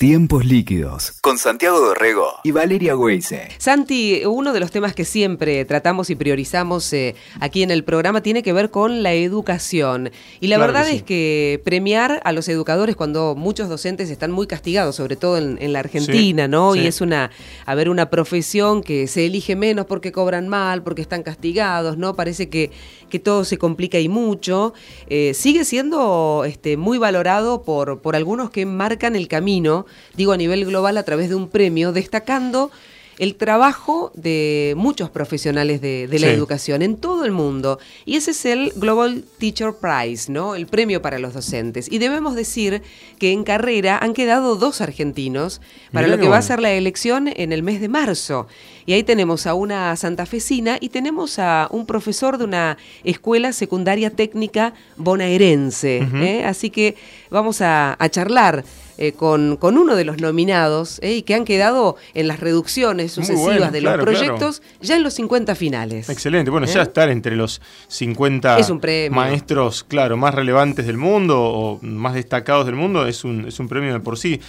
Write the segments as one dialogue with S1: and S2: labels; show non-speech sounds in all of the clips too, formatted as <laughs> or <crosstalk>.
S1: Tiempos líquidos con Santiago Dorrego y Valeria Weise.
S2: Santi, uno de los temas que siempre tratamos y priorizamos eh, aquí en el programa tiene que ver con la educación. Y la
S3: Claro
S2: verdad
S3: que sí.
S2: es que premiar a los educadores cuando muchos docentes están muy castigados, sobre todo en, en la Argentina,
S3: Sí,
S2: ¿no?
S3: sí.
S2: Y es una, a ver, una profesión que se elige menos porque cobran mal, porque están castigados, ¿no? Parece que, que todo se complica y mucho. Eh, sigue siendo este, muy valorado por, por algunos que marcan el camino, digo a nivel global, a través de un premio, destacando el trabajo de muchos profesionales de, de la
S3: Sí.
S2: educación en todo el mundo. Y ese es el Global Teacher Prize, ¿no? El premio para los docentes. Y debemos decir que en carrera han quedado dos argentinos para
S3: Mirá
S2: lo que va a ser la elección en el mes de marzo. Y ahí tenemos a una santafesina y tenemos a un profesor de una escuela secundaria técnica bonaerense. ¿eh? Así que vamos a, a charlar eh, con, con uno de los nominados ¿eh? y que han quedado en las reducciones sucesivas
S3: bueno,
S2: de
S3: claro,
S2: los proyectos ya en los 50 finales.
S3: Excelente. Bueno,
S2: ¿Eh?
S3: ya estar entre los 50
S2: Es un premio.
S3: maestros, claro, más relevantes del mundo o más destacados del mundo es un, es un premio de por sí.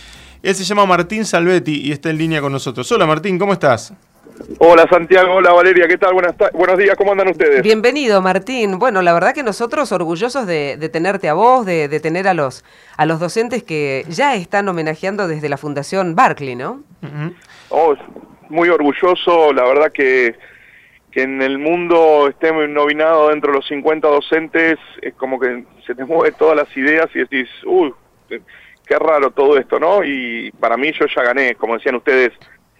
S3: Él se llama Martín Salvetti y está en línea con nosotros. Hola Martín, ¿cómo estás?
S4: Hola Santiago, hola Valeria, ¿qué tal? Buenas buenos días, ¿cómo andan ustedes?
S2: Bienvenido, Martín. Bueno, la verdad que nosotros orgullosos de, de tenerte a vos, de, de tener a los, a los docentes que ya están homenajeando desde la Fundación Barclay, ¿no?
S4: Oh, muy orgulloso, la verdad que, que en el mundo esté nominado dentro de los 50 docentes, es como que se te <laughs> mueven todas las ideas y decís, uy, qué raro todo esto, ¿no? Y para mí yo ya gané, como decían ustedes,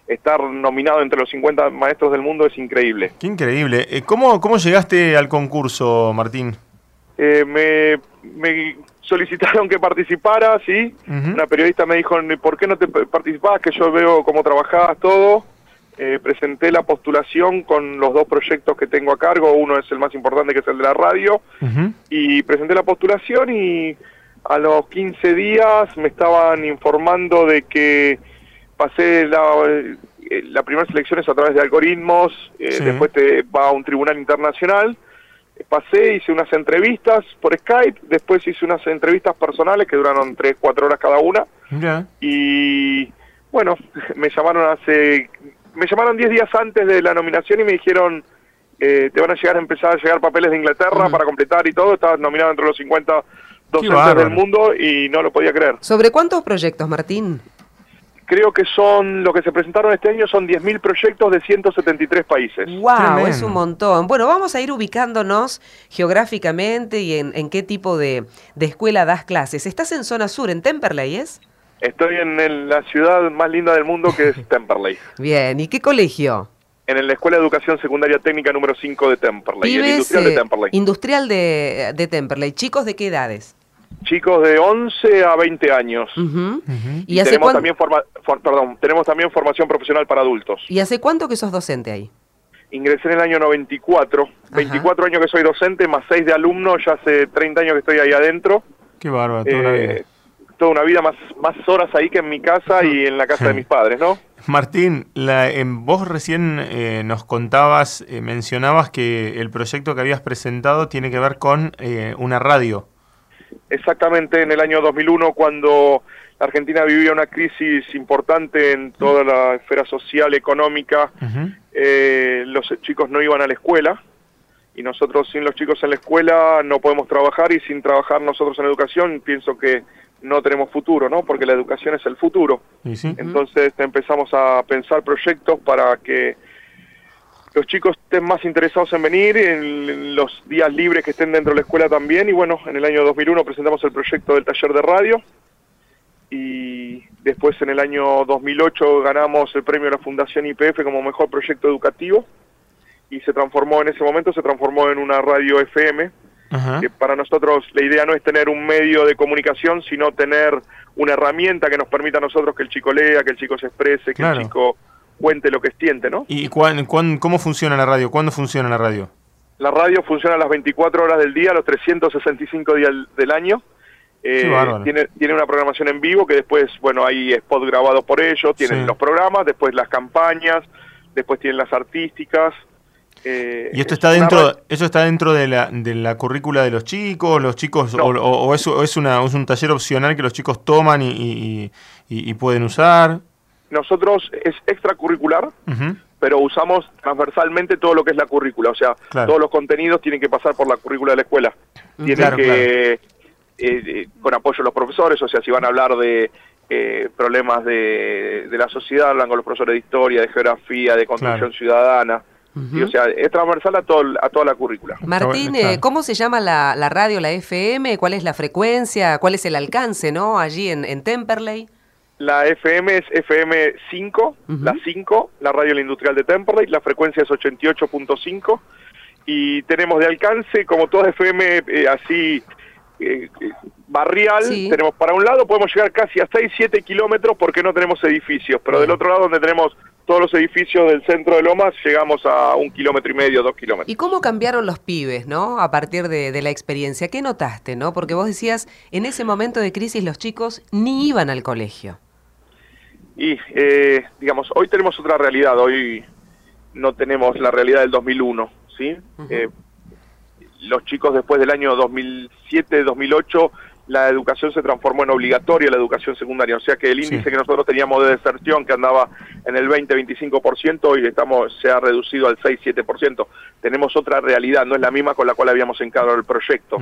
S4: estar nominado entre los 50 maestros del mundo es increíble.
S3: Qué increíble. Eh, ¿Cómo, ¿Cómo llegaste al concurso, Martín?
S4: Eh, me, me solicitaron que participara, sí. Una periodista me dijo, ¿por qué no te participás? Que yo veo cómo trabajabas todo. Eh, presenté la postulación con los dos proyectos que tengo a cargo. Uno es el más importante, que es el de la radio. Y presenté la postulación y a los 15 días me estaban informando de que pasé la, eh, la primera selección es a través de algoritmos, eh,
S3: Sí.
S4: después te va a un tribunal internacional. Pasé, hice unas entrevistas por Skype, después hice unas entrevistas personales que duraron 3, 4 horas cada una. Y bueno, <laughs> me llamaron hace, me llamaron 10 días antes de la nominación y me dijeron, eh, te van a llegar a empezar a llegar papeles de Inglaterra para completar y todo, estabas nominado entre los 50 docentes del mundo y no lo podía creer.
S2: ¿Sobre cuántos proyectos, Martín?
S4: Creo que son, lo que se presentaron este año son 10.000 proyectos de 173 países.
S2: ¡Wow!
S3: Tremendo.
S2: Es un montón. Bueno, vamos a ir ubicándonos geográficamente y en, en qué tipo de, de escuela das clases. ¿Estás en zona sur, en Temperley, es?
S4: Estoy en el- la ciudad más linda del mundo que es <laughs> Temperley,
S2: Bien, ¿y qué colegio?
S4: en la Escuela de Educación Secundaria Técnica número 5 de Temperley, el industrial de
S2: eh,
S4: Temperley.
S2: industrial de, de Temperley. ¿Chicos de qué edades?
S4: Chicos de 11 a 20 años.
S2: ¿Y, hace
S4: tenemos
S2: cuán-
S4: también forma- for- perdón, tenemos también formación profesional para adultos.
S2: ¿Y hace cuánto que sos docente ahí?
S4: Ingresé en el año 94, 24 años que soy docente, más 6 de alumno, ya hace 30 años que estoy ahí adentro.
S3: Qué bárbaro, toda una
S4: Eh,
S3: vida.
S4: toda una vida, más, más horas ahí que en mi casa y en la casa de mis padres, ¿no? <laughs>
S3: Martín, la, en, vos recién eh, nos contabas, eh, mencionabas que el proyecto que habías presentado tiene que ver con eh, una radio.
S4: Exactamente en el año 2001, cuando la Argentina vivía una crisis importante en toda la esfera social, económica, eh, los chicos no iban a la escuela y nosotros sin los chicos en la escuela no podemos trabajar y sin trabajar nosotros en educación pienso que no tenemos futuro, ¿no? Porque la educación es el futuro. Entonces empezamos a pensar proyectos para que los chicos estén más interesados en venir, en, los días libres que estén dentro de la escuela también. Y bueno, en el año 2001 presentamos el proyecto del taller de radio y después en el año 2008 ganamos el premio de la Fundación IPF como mejor proyecto educativo y se transformó en ese momento, se transformó en una radio FM
S3: Ajá.
S4: que para nosotros la idea no es tener un medio de comunicación, sino tener una herramienta que nos permita a nosotros que el chico lea, que el chico se exprese, que
S3: Claro.
S4: el chico cuente lo que siente, ¿no?
S3: ¿Y cuán- cuán- cómo funciona la radio? ¿Cuándo funciona la radio?
S4: La radio funciona a las 24 horas del día, los 365 días del año. Eh, tiene, tiene una programación en vivo que después, bueno, hay spots grabados por ellos, tienen
S3: Sí.
S4: los programas, después las campañas, después tienen las artísticas. eh,
S3: ¿Y esto
S4: es
S3: está dentro, eso está dentro de la, de la currícula de los chicos, los chicos,
S4: No.
S3: o, o- es, o es una, es un taller opcional que los chicos toman y, y- y, pueden usar?
S4: Nosotros es extracurricular, pero usamos transversalmente todo lo que es la currícula, o sea, todos los contenidos tienen que pasar por la currícula de la escuela. Mm, tienen que, eh, eh, con apoyo de los profesores, o sea, si van a hablar de eh, problemas de, la sociedad, hablan con los profesores de historia, de geografía, de construcción ciudadana. o sea, es transversal a, todo, a toda la currícula.
S2: Martín, ¿cómo se llama la, la, radio, la FM? ¿Cuál es la frecuencia? ¿Cuál es el alcance, no? Allí en, en Temperley.
S4: La FM es FM 5, la 5, la radio la industrial de Temperley, la frecuencia es 88.5 y tenemos de alcance, como toda FM eh, así eh, eh, barrial, tenemos para un lado podemos llegar casi a 6, 7 kilómetros porque no tenemos edificios, pero del otro lado donde tenemos todos los edificios del centro de Lomas llegamos a un kilómetro y medio, dos kilómetros.
S2: ¿Y cómo cambiaron los pibes, no? A partir de, de, la experiencia, ¿qué notaste, no? Porque vos decías, en ese momento de crisis los chicos ni iban al colegio.
S4: Y, eh, digamos, hoy tenemos otra realidad, hoy no tenemos la realidad del 2001, ¿sí? Eh, los chicos después del año 2007, 2008 la educación se transformó en obligatoria, la educación secundaria. O sea que el índice que nosotros teníamos de deserción, que andaba en el 20-25%, hoy estamos, se ha reducido al 6-7%. Tenemos otra realidad, no es la misma con la cual habíamos encarado el proyecto.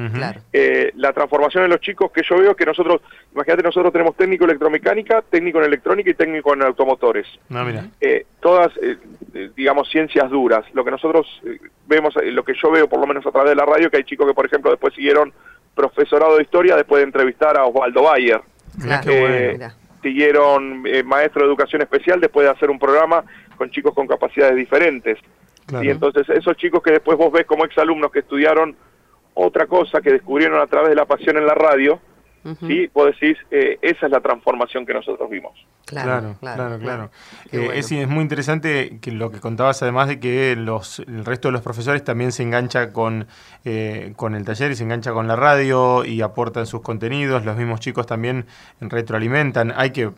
S4: Eh, la transformación de los chicos que yo veo que nosotros, imagínate, nosotros tenemos técnico en electromecánica, técnico en electrónica y técnico en automotores.
S3: No, mira.
S4: Eh, todas, eh, digamos, ciencias duras. Lo que nosotros vemos, lo que yo veo por lo menos a través de la radio, que hay chicos que, por ejemplo, después siguieron profesorado de historia después de entrevistar a Osvaldo Bayer. Eh, siguieron eh, maestro de educación especial después de hacer un programa con chicos con capacidades diferentes. Y entonces esos chicos que después vos ves como exalumnos que estudiaron otra cosa, que descubrieron a través de la pasión en la radio, ¿sí? Vos decís, eh, esa es la transformación que nosotros vimos.
S3: Claro, claro, claro. Eh, es, muy interesante que lo que contabas, además de que los, el resto de los profesores también se engancha con, eh, con el taller y se engancha con la radio y aportan sus contenidos, los mismos chicos también retroalimentan. Hay que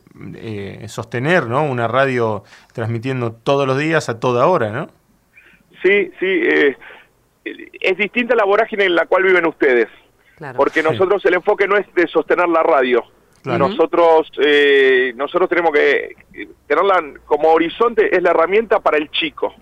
S3: sostener ¿no? una radio transmitiendo todos los días a toda hora, ¿no?
S4: Sí, sí. es distinta la vorágine en la cual viven ustedes. Porque nosotros el enfoque no es de sostener la radio. Nosotros eh, nosotros tenemos que tenerla como horizonte, es la herramienta para el chico.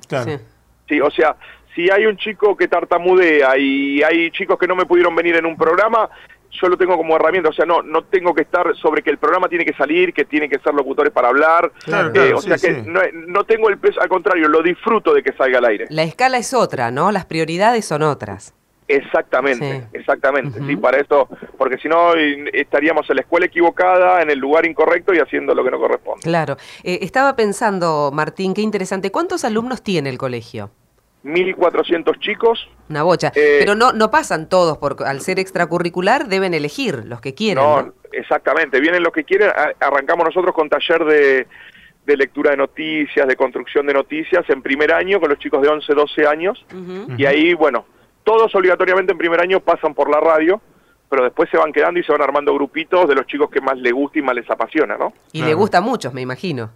S4: Sí. o sea, si hay un chico que tartamudea y hay chicos que no me pudieron venir en un programa, yo lo tengo como herramienta, o sea, no no tengo que estar sobre que el programa tiene que salir, que tienen que ser locutores para hablar, eh, o sea que no, no, tengo el peso, al contrario, lo disfruto de que salga al aire.
S2: La escala es otra, ¿no? Las prioridades son otras.
S4: Exactamente, exactamente. Sí, para eso, porque si no estaríamos en la escuela equivocada, en el lugar incorrecto y haciendo lo que no corresponde.
S2: Claro. Eh, estaba pensando, Martín, qué interesante. ¿Cuántos alumnos tiene el colegio?
S4: 1.400 chicos.
S2: Una bocha. Eh, Pero no, no pasan todos, porque al ser extracurricular deben elegir los que quieren. No,
S4: exactamente. Vienen los que quieren. Arrancamos nosotros con taller de, de lectura de noticias, de construcción de noticias en primer año con los chicos de 11, 12 años. Y ahí, bueno, todos obligatoriamente en primer año pasan por la radio, pero después se van quedando y se van armando grupitos de los chicos que más les gusta y más les apasiona, ¿no?
S2: Y le gusta a muchos, me imagino.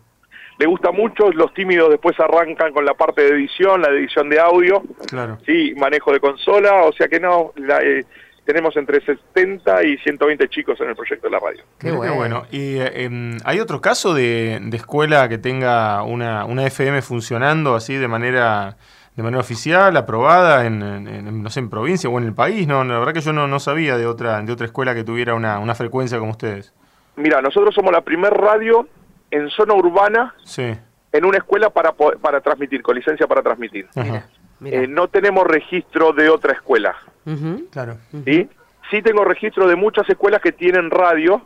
S4: Le gusta mucho, los tímidos después arrancan con la parte de edición, la edición de audio,
S3: claro.
S4: sí, manejo de consola, o sea que no, eh, tenemos entre 70 y 120 chicos en el proyecto de la radio.
S3: Qué bueno. ¿Y eh, em, hay otro caso de, de, escuela que tenga una, una FM funcionando así de manera de manera oficial, aprobada en, no sé, en provincia o en el país. No, la verdad que yo no, no sabía de otra, de otra escuela que tuviera una, una frecuencia como ustedes.
S4: Mira, nosotros somos la primer radio en zona urbana
S3: sí.
S4: en una escuela para, para transmitir, con licencia para transmitir. Eh, no tenemos registro de otra escuela.
S3: Claro.
S4: ¿sí? sí tengo registro de muchas escuelas que tienen radio,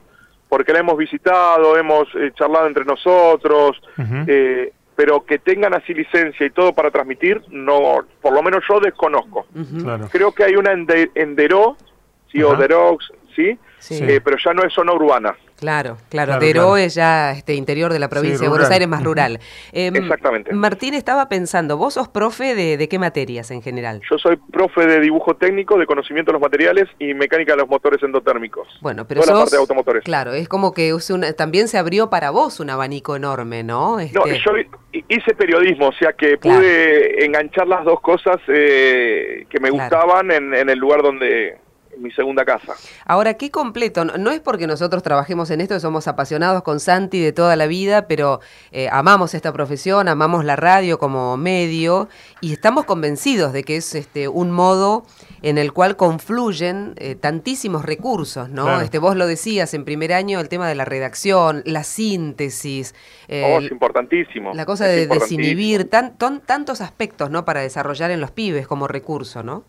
S4: porque la hemos visitado, hemos eh, charlado entre nosotros, eh, pero que tengan así licencia y todo para transmitir, no, por lo menos yo desconozco. Creo que hay una en, Deró, sí, o Derox, ¿sí? Eh, pero ya no es zona urbana.
S2: Claro, claro, claro es ya este interior de la provincia de Buenos Aires más rural.
S4: Em, Exactamente.
S2: Martín estaba pensando, ¿vos sos profe de, qué materias en general?
S4: Yo soy profe de dibujo técnico, de conocimiento de los materiales y mecánica de los motores endotérmicos.
S2: Bueno, pero Toda la parte de automotores. Claro, es como que también se abrió para vos un abanico enorme, ¿no?
S4: No, este yo hice periodismo, o sea que pude enganchar las dos cosas eh, que me gustaban en, en el lugar donde mi segunda casa.
S2: Ahora, qué completo. No, es porque nosotros trabajemos en esto, somos apasionados con Santi de toda la vida, pero eh, amamos esta profesión, amamos la radio como medio y estamos convencidos de que es este un modo en el cual confluyen eh, tantísimos recursos, ¿no? Este, vos lo decías en primer año, el tema de la redacción, la síntesis.
S4: oh, es importantísimo.
S2: La cosa de desinhibir, tan, tantos aspectos, ¿no? Para desarrollar en los pibes como recurso, ¿no?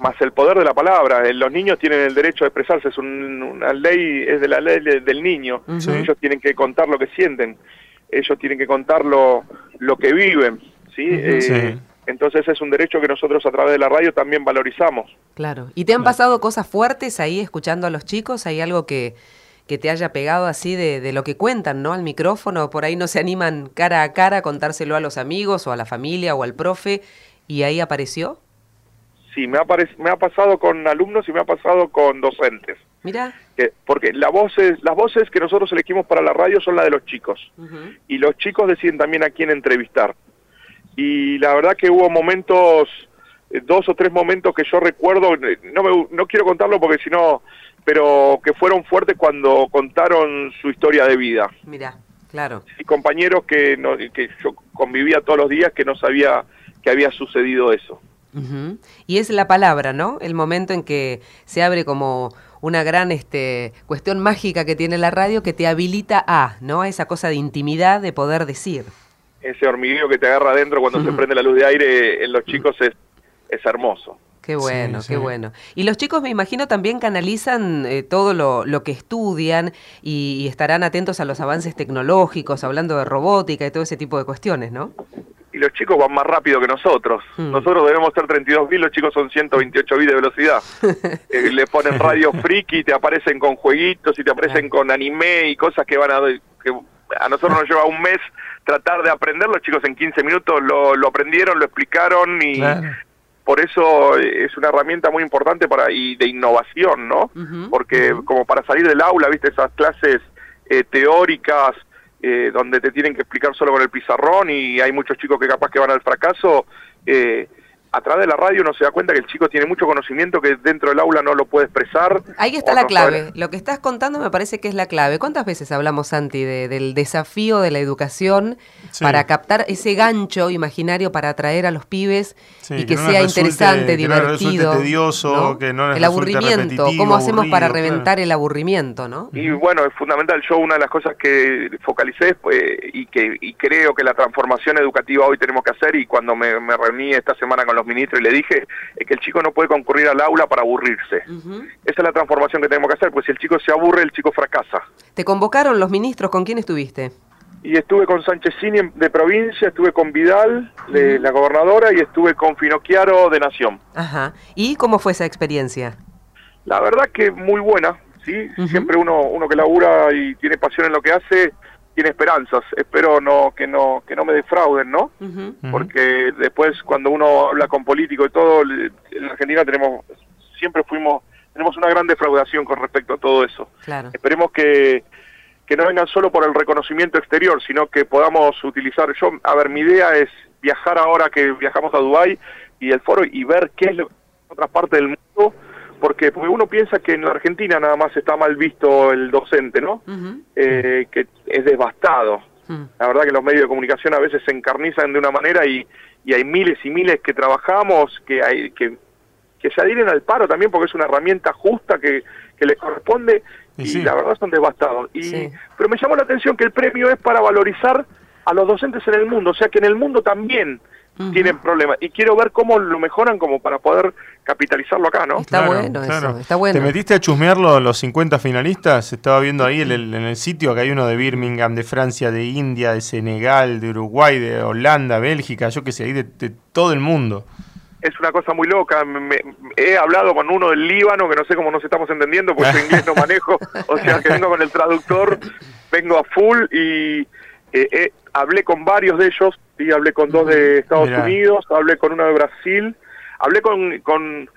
S4: Más el poder de la palabra. Eh, los niños tienen el derecho de expresarse, es una ley, es de la ley del niño. Ellos tienen que contar lo que sienten, ellos tienen que contar lo, lo que viven, ¿sí? Eh, entonces es un derecho que nosotros a través de la radio también valorizamos.
S2: Claro. ¿Y te han pasado cosas fuertes ahí escuchando a los chicos? ¿Hay algo que, que te haya pegado así de, de, lo que cuentan, ¿no? Al micrófono, por ahí no se animan cara a cara a contárselo a los amigos o a la familia o al profe y ahí apareció.
S4: Sí, me ha, me ha pasado con alumnos y me ha pasado con docentes.
S2: Mira.
S4: porque la voces, las voces que nosotros elegimos para la radio son las de los chicos. Y los chicos deciden también a quién entrevistar. Y la verdad que hubo momentos, eh, dos o tres momentos que yo recuerdo, eh, no, me, no quiero contarlo porque si no, pero que fueron fuertes cuando contaron su historia de vida.
S2: Mira, claro.
S4: Y compañeros que, no, que yo convivía todos los días que no sabía que había sucedido eso.
S2: Y es la palabra, ¿no? El momento en que se abre como una gran este, cuestión mágica que tiene la radio que te habilita a, ¿no? A esa cosa de intimidad, de poder decir.
S4: Ese hormigueo que te agarra adentro cuando se prende la luz de aire en los chicos es, es hermoso.
S2: Qué bueno, qué bueno. Y los chicos me imagino también canalizan eh, todo lo, lo, que estudian y, estarán atentos a los avances tecnológicos, hablando de robótica y todo ese tipo de cuestiones, ¿no?
S4: y los chicos van más rápido que nosotros. Hmm. Nosotros debemos ser 32.000, los chicos son 128 bits de velocidad. <laughs> Eh, le ponen radio friki, te aparecen con jueguitos y te aparecen con anime y cosas que van a... Que a nosotros nos lleva un mes tratar de aprender, los chicos en 15 minutos lo, lo aprendieron, lo explicaron y... Por eso es una herramienta muy importante para y de innovación, ¿no? Porque como para salir del aula, viste, esas clases eh, teóricas eh, donde te tienen que explicar solo con el pizarrón y hay muchos chicos que capaz que van al fracaso, eh, a través de la radio uno se da cuenta que el chico tiene mucho conocimiento que dentro del aula no lo puede expresar.
S2: Ahí está la clave. Lo que estás contando me parece que es la clave. ¿Cuántas veces hablamos, Santi, del desafío de la educación para captar ese gancho imaginario para atraer a los pibes y que, sea interesante, divertido?
S3: tedioso, que no
S2: el aburrimiento. ¿Cómo hacemos para reventar el aburrimiento? ¿no?
S4: Y bueno, es fundamental. Yo una de las cosas que focalicé pues, y que y creo que la transformación educativa hoy tenemos que hacer y cuando me, me reuní esta semana con los ministros y le dije es que el chico no puede concurrir al aula para aburrirse. Esa es la transformación que tenemos que hacer, pues si el chico se aburre, el chico fracasa.
S2: ¿Te convocaron los ministros? ¿Con quién estuviste?
S4: Y estuve con Sánchezini de provincia, estuve con Vidal, de la gobernadora, y estuve con Finocchiaro de Nación.
S2: Ajá. ¿Y cómo fue esa experiencia?
S4: La verdad que muy buena, ¿sí? Siempre uno, uno que labura y tiene pasión en lo que hace, tiene esperanzas. Espero no que no que no me defrauden, ¿no? Porque después cuando uno habla con políticos y todo, en Argentina tenemos siempre fuimos tenemos una gran defraudación con respecto a todo eso. Esperemos que que no vengan solo por el reconocimiento exterior, sino que podamos utilizar yo, a ver, mi idea es viajar ahora que viajamos a Dubai y el foro y ver qué es lo, otra parte del mundo porque, porque uno piensa que en la Argentina nada más está mal visto el docente, ¿no? Eh, que es devastado. La verdad que los medios de comunicación a veces se encarnizan de una manera y, y hay miles y miles que trabajamos, que hay que, que se adhieren al paro también porque es una herramienta justa que, que les corresponde y, la verdad son devastados. Y, Pero me llamó la atención que el premio es para valorizar a los docentes en el mundo, o sea que en el mundo también tienen problemas. Y quiero ver cómo lo mejoran como para poder capitalizarlo acá, ¿no?
S2: Está bueno eso, está bueno.
S3: ¿Te metiste a chusmear los 50 finalistas? Estaba viendo ahí en el, en el sitio que hay uno de Birmingham, de Francia, de India, de Senegal, de Uruguay, de Holanda, Bélgica, yo qué sé, ahí de, todo el mundo
S4: es una cosa muy loca. he hablado con uno del Líbano, que no sé cómo nos estamos entendiendo, porque yo <laughs> inglés no manejo, o sea que vengo con el traductor, vengo a full y eh, hablé con varios de ellos, y hablé con dos de Estados Unidos, hablé con uno de Brasil, hablé con, con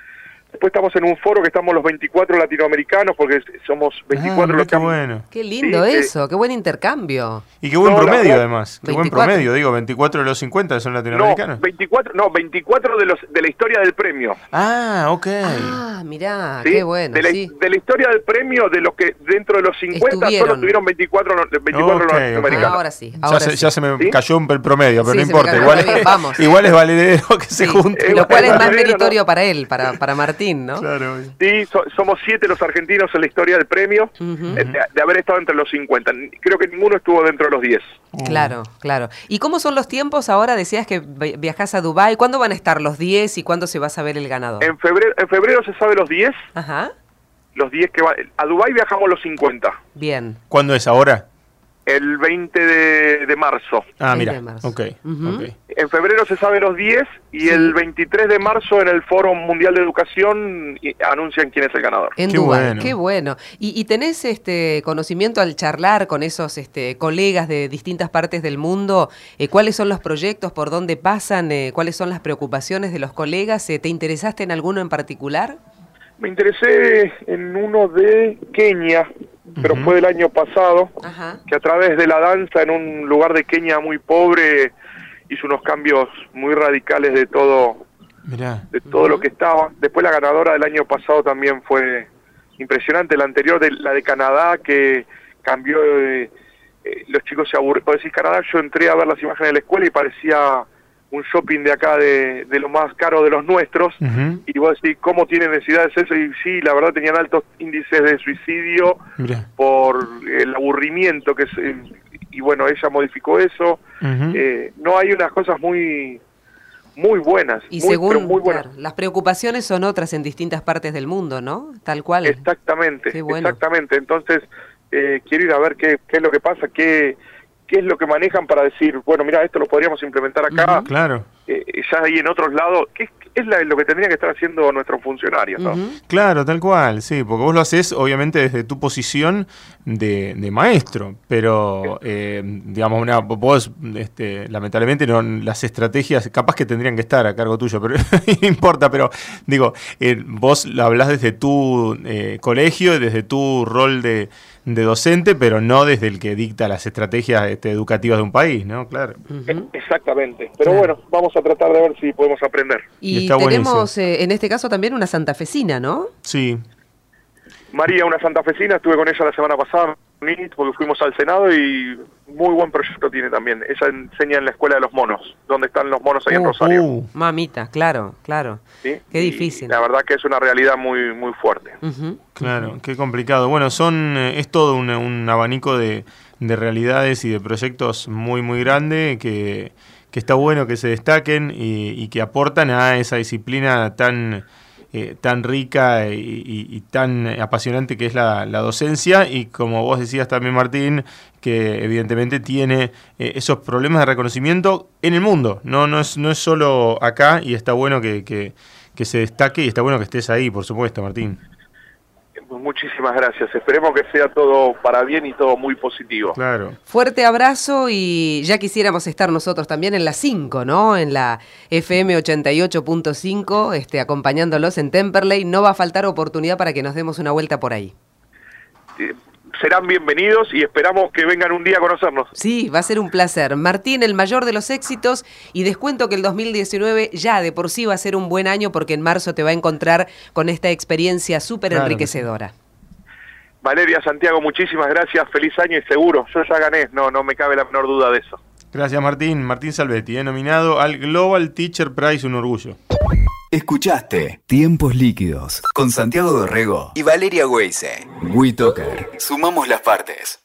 S4: Después estamos en un foro que estamos los 24 latinoamericanos, porque somos 24
S3: ah,
S4: los
S3: qué bueno.
S2: Qué lindo eso, qué buen intercambio.
S3: Y qué buen promedio además, qué buen promedio, digo, 24 de los 50 son latinoamericanos.
S4: No, 24, no, 24 de los de la historia del premio.
S3: Ah, ok.
S2: Ah, mirá, qué bueno,
S4: de la, de la, historia del premio, de los que dentro de los 50 solo tuvieron 24, 24 latinoamericanos.
S2: Ahora sí, ahora
S3: ya,
S2: sí.
S3: Se, ya se me cayó el promedio, pero no importa, igual, es, vamos. igual es valedero que se junte.
S2: Lo cual es más meritorio para él, para, para Martín, <laughs> ¿no?
S3: Claro.
S4: Sí, somos siete los argentinos en la historia del premio, eh, de, haber estado entre los 50. Creo que ninguno estuvo dentro de los 10.
S2: Claro, claro. ¿Y cómo son los tiempos ahora? Decías que viajas a Dubái. ¿Cuándo van a estar los 10 y cuándo se va a saber el ganador?
S4: En febrero, en febrero se sabe los 10.
S2: Ajá.
S4: Los 10 que va. A Dubái viajamos los 50.
S2: Bien.
S3: ¿Cuándo es ahora?
S4: El 20 de, marzo.
S3: Ah, mira. Okay.
S4: En febrero se sabe los 10 y el 23 de marzo en el Foro Mundial de Educación anuncian quién es el ganador.
S2: En qué Dubái, bueno. qué bueno. ¿Y, tenés este conocimiento al charlar con esos este, colegas de distintas partes del mundo? Eh, ¿Cuáles son los proyectos, por dónde pasan? Eh, ¿Cuáles son las preocupaciones de los colegas? Eh, ¿Te interesaste en alguno en particular?
S4: Me interesé en uno de Kenia, pero fue del año pasado, que a través de la danza en un lugar de Kenia muy pobre hizo unos cambios muy radicales de todo, de todo lo que estaba. Después la ganadora del año pasado también fue impresionante, la anterior, de, la de Canadá, que cambió, eh, los chicos se aburrieron. Por decir Canadá, yo entré a ver las imágenes de la escuela y parecía un shopping de acá de, lo más caro de los nuestros y vos decís cómo tienen necesidades eso y sí la verdad tenían altos índices de suicidio por el aburrimiento que se, y bueno ella modificó eso. Eh, no hay unas cosas muy muy buenas
S2: y
S4: muy,
S2: según
S4: muy buenas.
S2: las preocupaciones son otras en distintas partes del mundo no tal cual.
S4: Exactamente exactamente. Entonces eh, quiero ir a ver qué, qué es lo que pasa qué qué es lo que manejan para decir, bueno, mira, esto lo podríamos implementar acá.
S3: claro.
S4: Eh, ya ahí en otros lados, ¿qué, es lo que tendrían que estar haciendo nuestros funcionarios. ¿no?
S3: Claro, tal cual, sí, porque vos lo haces obviamente desde tu posición de, maestro, pero eh, digamos, una, vos este, lamentablemente no, las estrategias capaz que tendrían que estar a cargo tuyo, pero <laughs> no importa, pero digo, eh, vos lo hablás desde tu eh, colegio, desde tu rol de, docente, pero no desde el que dicta las estrategias este, educativas de un país, ¿no? Claro.
S4: Exactamente, pero bueno, vamos a tratar de ver si podemos aprender.
S2: Y tenemos eh, en este caso también una santafesina, ¿no?
S3: Sí.
S4: María, una santafesina, estuve con ella la semana pasada porque fuimos al Senado y muy buen proyecto tiene también. Ella enseña en la Escuela de los Monos, donde están los monos ahí en uh, Rosario. Uh.
S2: Mamita, claro, claro. Qué difícil.
S4: la verdad que es una realidad muy muy fuerte.
S3: Claro, qué complicado. Bueno, son eh, es todo un, abanico de, de realidades y de proyectos muy, muy grande que que está bueno que se destaquen y, que aportan a esa disciplina tan, eh, tan rica y, tan apasionante que es la, docencia y como vos decías también Martín, que evidentemente tiene eh, esos problemas de reconocimiento en el mundo, no, no, es, no es solo acá y está bueno que, que se destaque y está bueno que estés ahí, por supuesto Martín.
S4: Muchísimas gracias. Esperemos que sea todo para bien y todo muy positivo.
S3: Claro.
S2: Fuerte abrazo y ya quisiéramos estar nosotros también en la 5, ¿no? En la FM 88.5, este, acompañándolos en Temperley. No va a faltar oportunidad para que nos demos una vuelta por ahí
S4: serán bienvenidos y esperamos que vengan un día a conocernos.
S2: Sí, va a ser un placer. Martín, el mayor de los éxitos y descuento que el 2019 ya de por sí va a ser un buen año porque en marzo te va a encontrar con esta experiencia súper enriquecedora.
S4: Valeria, Santiago, muchísimas gracias, feliz año y seguro, yo ya gané, no, no me cabe la menor duda de eso.
S3: Gracias Martín, Martín Salvetti, he nominado al Global Teacher Prize, un orgullo.
S1: Escuchaste Tiempos Líquidos con Santiago Dorrego y Valeria Weise. WeToker. Sumamos las partes.